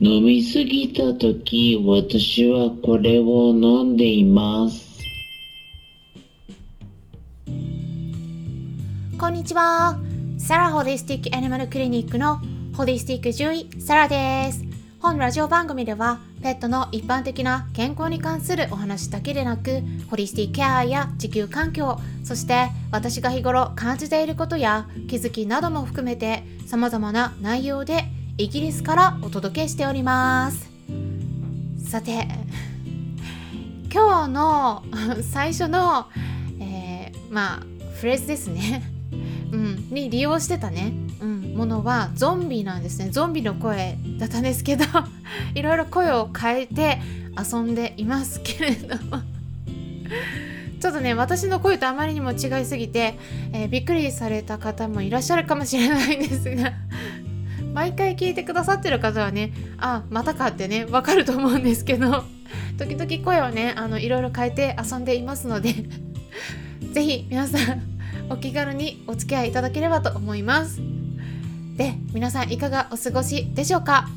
飲みすぎた時、私はこれを飲んでいます。こんにちは。サラホリスティックアニマルクリニックのホリスティック獣医サラです。本ラジオ番組ではペットの一般的な健康に関するお話だけでなくホリスティックケアや地球環境そして私が日頃感じていることや気づきなども含めて様々な内容でイギリスからお届けしております。さて今日の 最初の、えーまあフレーズですね。うん、に利用してたね、うん、ものはゾンビなんですね。ゾンビの声だったんですけど いろいろ声を変えて遊んでいますけれども。ちょっとね私の声とあまりにも違いすぎて、えーびっくりされた方もいらっしゃるかもしれないんですが毎回聞いてくださってる方はねあまたかってねわかると思うんですけど 時々声をねあのいろいろ変えて遊んでいますので ぜひ皆さんお気軽にお付き合いいただければと思います。で皆さんいかがお過ごしでしょうか？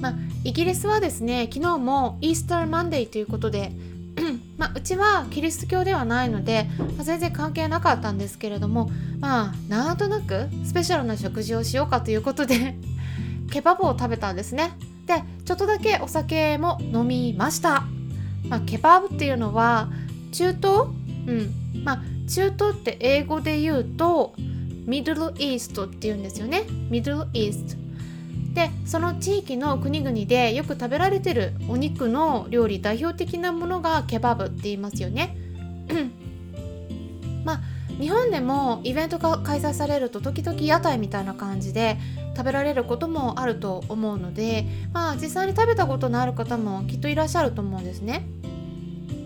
まあイギリスはですね昨日もイースターマンデーということで まあ、うちはキリスト教ではないので、まあ全然関係なかったんですけれどもまあなんとなくスペシャルな食事をしようかということで ケバブを食べたんですね。でちょっとだけお酒も飲みました、まあ、ケバブっていうのは中東？うん。まあ中東って英語で言うとミドルイーストっていうんですよね。ミドルイースト。でその地域の国々でよく食べられてるお肉の料理代表的なものがケバブって言いますよね。まあ日本でもイベントが開催されると時々屋台みたいな感じで食べられることもあると思うのでまあ実際に食べたことのある方もきっといらっしゃると思うんですね。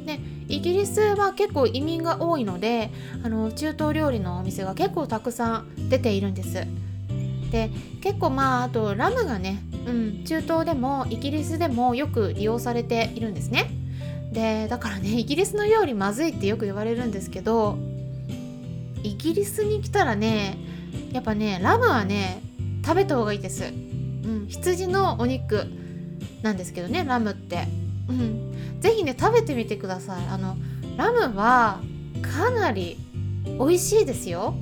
でイギリスは結構移民が多いのであの中東料理のお店が結構たくさん出ているんです。で結構まああとラムがね、うん、中東でもイギリスでもよく利用されているんですね。でだからねイギリスの料理まずいってよく言われるんですけどイギリスに来たらねやっぱねラムはね食べた方がいいです、うん、羊のお肉なんですけどねラムって、うん、ぜひね食べてみてください。あのラムはかなり美味しいですよ。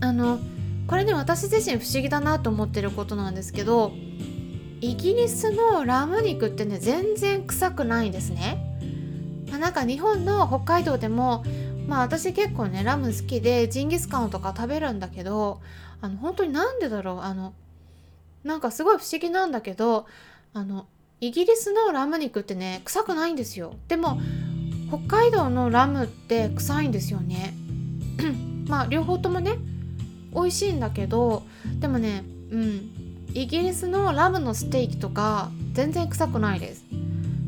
あのこれね私自身不思議だなと思ってることなんですけどイギリスのラム肉ってね全然臭くないんですね、まあ、なんか日本の北海道でもまあ私結構ねラム好きでジンギスカンとか食べるんだけどあの本当になんでだろうあのなんかすごい不思議なんだけどあのイギリスのラム肉ってね臭くないんですよ。でも北海道のラムって臭いんですよね。まあ両方ともね美味しいんだけどでもねうんイギリスのラムのステーキとか全然臭くないです。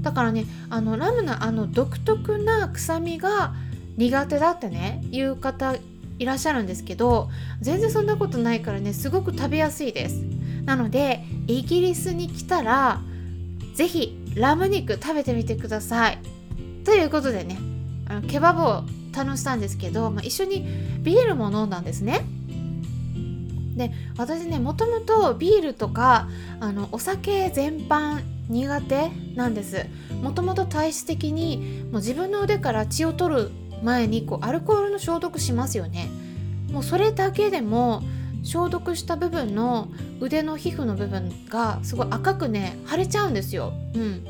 だからねあのラムのあの独特な臭みが苦手だってねいう方いらっしゃるんですけど全然そんなことないからねすごく食べやすいです。なのでイギリスに来たらぜひラム肉食べてみてください。ということでねあのケバブを楽したんですけど、まあ、一緒にビールも飲んだんですね。で私ねもともとビールとかあのお酒全般苦手なんです。もともと体質的にもう自分の腕から血を取る前にこうアルコールの消毒しますよね。もうそれだけでも消毒した部分の腕の皮膚の部分がすごい赤くね腫れちゃうんですよ。うん。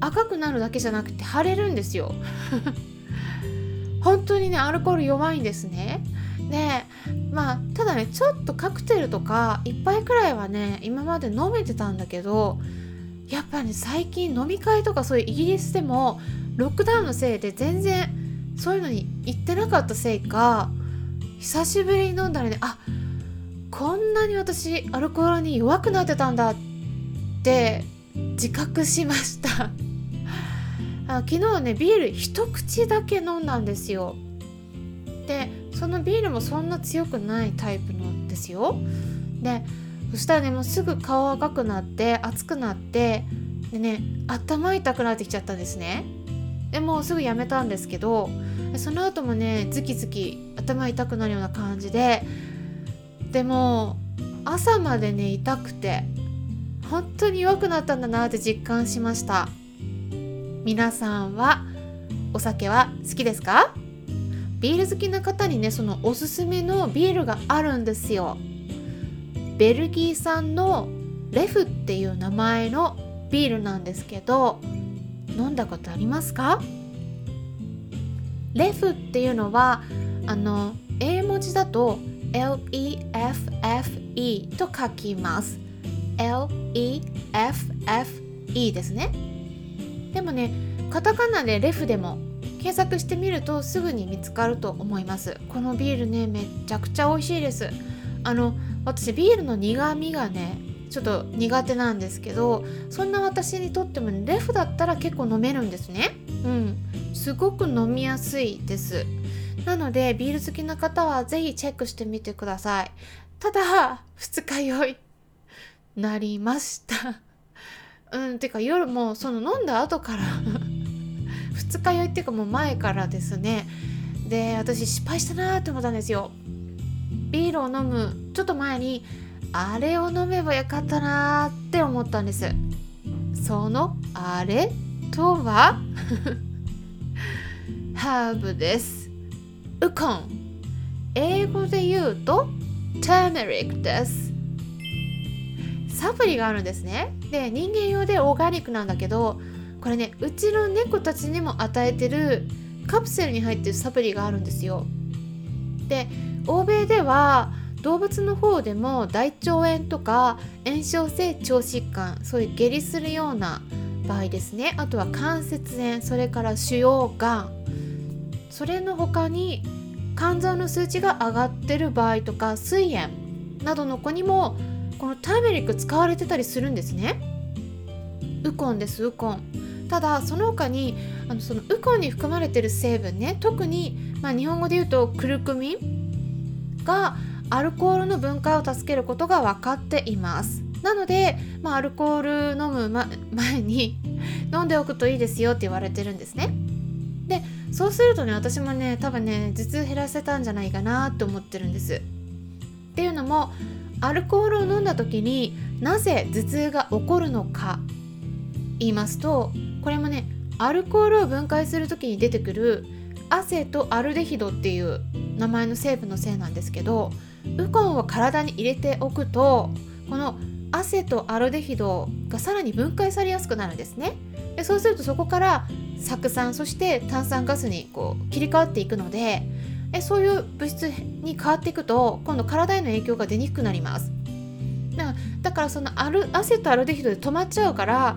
赤くなるだけじゃなくて腫れるんですよ。本当にねアルコール弱いんですね。でまあただねちょっとカクテルとか1杯くらいはね今まで飲めてたんだけどやっぱ、ね、最近飲み会とかそういうイギリスでもロックダウンのせいで全然そういうのに行ってなかったせいか久しぶりに飲んだらねあこんなに私アルコールに弱くなってたんだって自覚しました。あ昨日ねビール一口だけ飲んだんですよ。でそのビールもそんな強くないタイプのですよ。でそしたらねもうすぐ顔赤くなって熱くなってでね頭痛くなってきちゃったんですね。でもうすぐやめたんですけどその後もねズキズキ頭痛くなるような感じででも朝までね痛くて本当に弱くなったんだなって実感しました。皆さんはお酒は好きですか？ビール好きな方にねそのおすすめのビールがあるんですよ。ベルギー産のレフっていう名前のビールなんですけど飲んだことありますか？レフっていうのはあの英文字だと LEFFE と書きます。LEFFE ですね。でもねカタカナでレフでも検索してみるとすぐに見つかると思います。このビールねめちゃくちゃ美味しいです。あの私ビールの苦味がねちょっと苦手なんですけどそんな私にとっても、レフだったら結構飲めるんですね。うん。すごく飲みやすいです。なのでビール好きな方は是非チェックしてみてください。ただ二日酔い。なりました。うん。てか夜もその飲んだ後から二日酔いっていうかもう前からですね。で私失敗したなって思ったんですよ。ビールを飲む。ちょっと前にあれを飲めばよかったなって思ったんです。そのあれとは？ハーブです。ウコン。英語で言うとターメリックです。サプリがあるんですね。で人間用でオーガニックなんだけどこれねうちの猫たちにも与えてるカプセルに入ってるサプリがあるんですよ。で欧米では動物の方でも大腸炎とか炎症性腸疾患そういう下痢するような場合ですね。あとは関節炎それから腫瘍がん。それの他に肝臓の数値が上がってる場合とか膵炎などの子にもこのターメリック使われてたりするんですね。ウコンですウコン。ただその他にあのそのウコンに含まれてる成分ね特に、まあ、日本語で言うとクルクミン。がアルコールの分解を助けることが分かっています。なので、まあ、アルコール飲む、ま、前に飲んでおくといいですよって言われてるんですね。でそうするとね私もね多分ね頭痛減らせたんじゃないかなって思ってるんです。っていうのもアルコールを飲んだ時になぜ頭痛が起こるのか言いますとこれもねアルコールを分解する時に出てくるアセトアルデヒドっていう名前の成分のせいなんですけどウコンを体に入れておくとこのアセトアルデヒドがさらに分解されやすくなるんですね。でそうするとそこから酢酸そして炭酸ガスにこう切り替わっていくのでえそういう物質に変わっていくと今度体への影響が出にくくなります。だからそのアルアセトアルデヒドで止まっちゃうから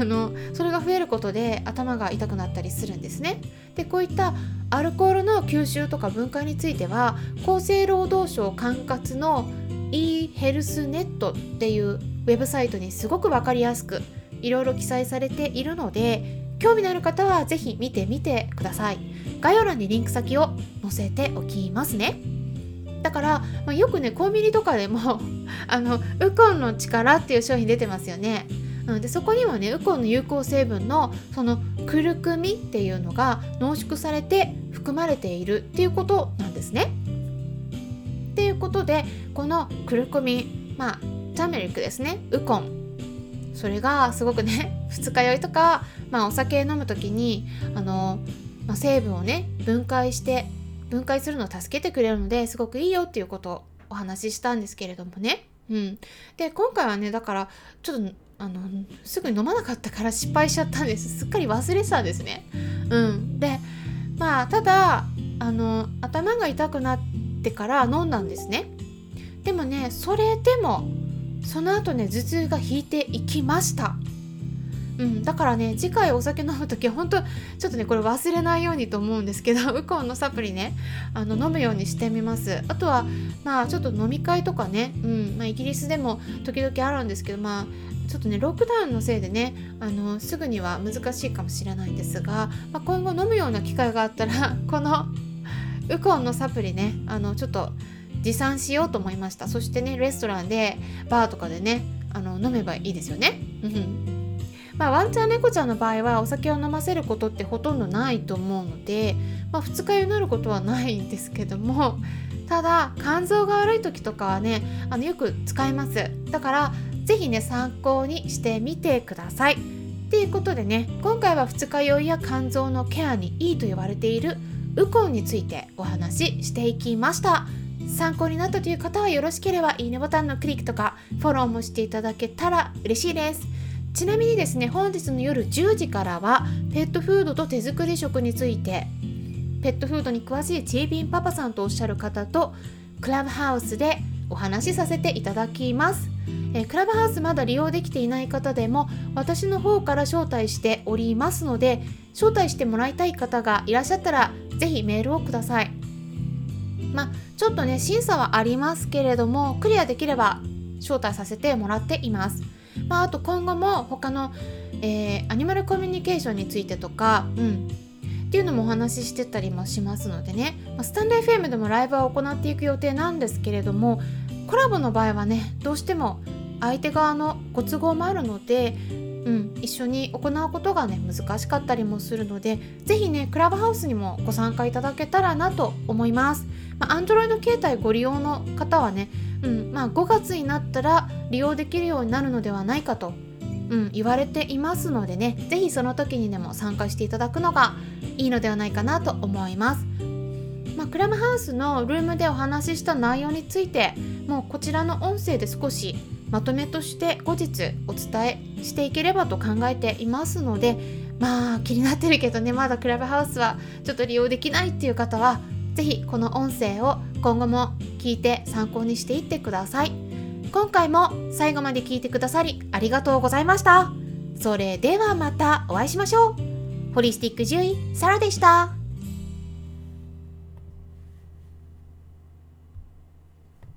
あのそれが増えることで頭が痛くなったりするんですね。でこういったアルコールの吸収とか分解については厚生労働省管轄の e ヘルスネットっていうウェブサイトにすごく分かりやすくいろいろ記載されているので興味のある方は是非見てみてください。概要欄にリンク先を載せておきますね。だから、まあ、よくねコンビニとかでも あのウコンの力っていう商品出てますよね。うん、でそこにはねウコンの有効成分のそのクルクミっていうのが濃縮されて含まれているっていうことなんですね。っていうことでこのクルクミまあターメリックですねウコンそれがすごくね 二日酔いとか、まあ、お酒飲む時にあの、まあ、成分をね分解して分解するのを助けてくれるのですごくいいよっていうことをお話ししたんですけれどもね。うん、で今回はねだからちょっとあのすぐに飲まなかったから失敗しちゃったんです。すっかり忘れてたんですね。うん。でまあただあの頭が痛くなってから飲んだんですね。でもねそれでもその後ね頭痛が引いていきました。うん、だからね次回お酒飲む時は本当ちょっとねこれ忘れないようにと思うんですけど ウコンのサプリねあの飲むようにしてみますあとはまあちょっと飲み会とかね、うんまあ、イギリスでも時々あるんですけどまあちょっとねロックダウンのせいでねあのすぐには難しいかもしれないんですが、まあ、今後飲むような機会があったら このウコンのサプリねあのちょっと持参しようと思いましたそしてねレストランでバーとかでねあの飲めばいいですよね。うんまあ、ワンちゃん猫ちゃんの場合はお酒を飲ませることってほとんどないと思うので、まあ、二日酔いになることはないんですけども ただ肝臓が悪い時とかはねあのよく使います。だから是非ね参考にしてみてください。ということでね今回は二日酔いや肝臓のケアにいいと言われているウコンについてお話ししていきました。参考になったという方はよろしければいいねボタンのクリックとかフォローもしていただけたら嬉しいです。ちなみにですね本日の夜10時からはペットフードと手作り食についてペットフードに詳しいチービンパパさんとおっしゃる方とクラブハウスでお話しさせていただきます。えー、クラブハウスまだ利用できていない方でも私の方から招待しておりますので招待してもらいたい方がいらっしゃったら是非メールをください。まあちょっとね審査はありますけれどもクリアできれば招待させてもらっています。まあ、あと今後も他の、えー、アニマルコミュニケーションについてとか、うん、っていうのもお話ししてたりもしますのでね、まあ、スタンレー FM でもライブは行っていく予定なんですけれどもコラボの場合はねどうしても相手側のご都合もあるので、うん、一緒に行うことがね難しかったりもするので是非ねクラブハウスにもご参加いただけたらなと思います。まあ、Android 携帯ご利用の方はね、うんまあ、5月になったら利用できるようになるのではないかと、うん、言われていますのでね是非その時にでも参加していただくのがいいのではないかなと思います。まあ、クラブハウスのルームでお話しした内容についてもうこちらの音声で少しまとめとして後日お伝えしていければと考えていますのでまあ気になってるけどねまだクラブハウスはちょっと利用できないっていう方はぜひこの音声を今後も聞いて参考にしていってください。今回も最後まで聞いてくださりありがとうございました。それではまたお会いしましょう。ホリスティック獣医サラでした。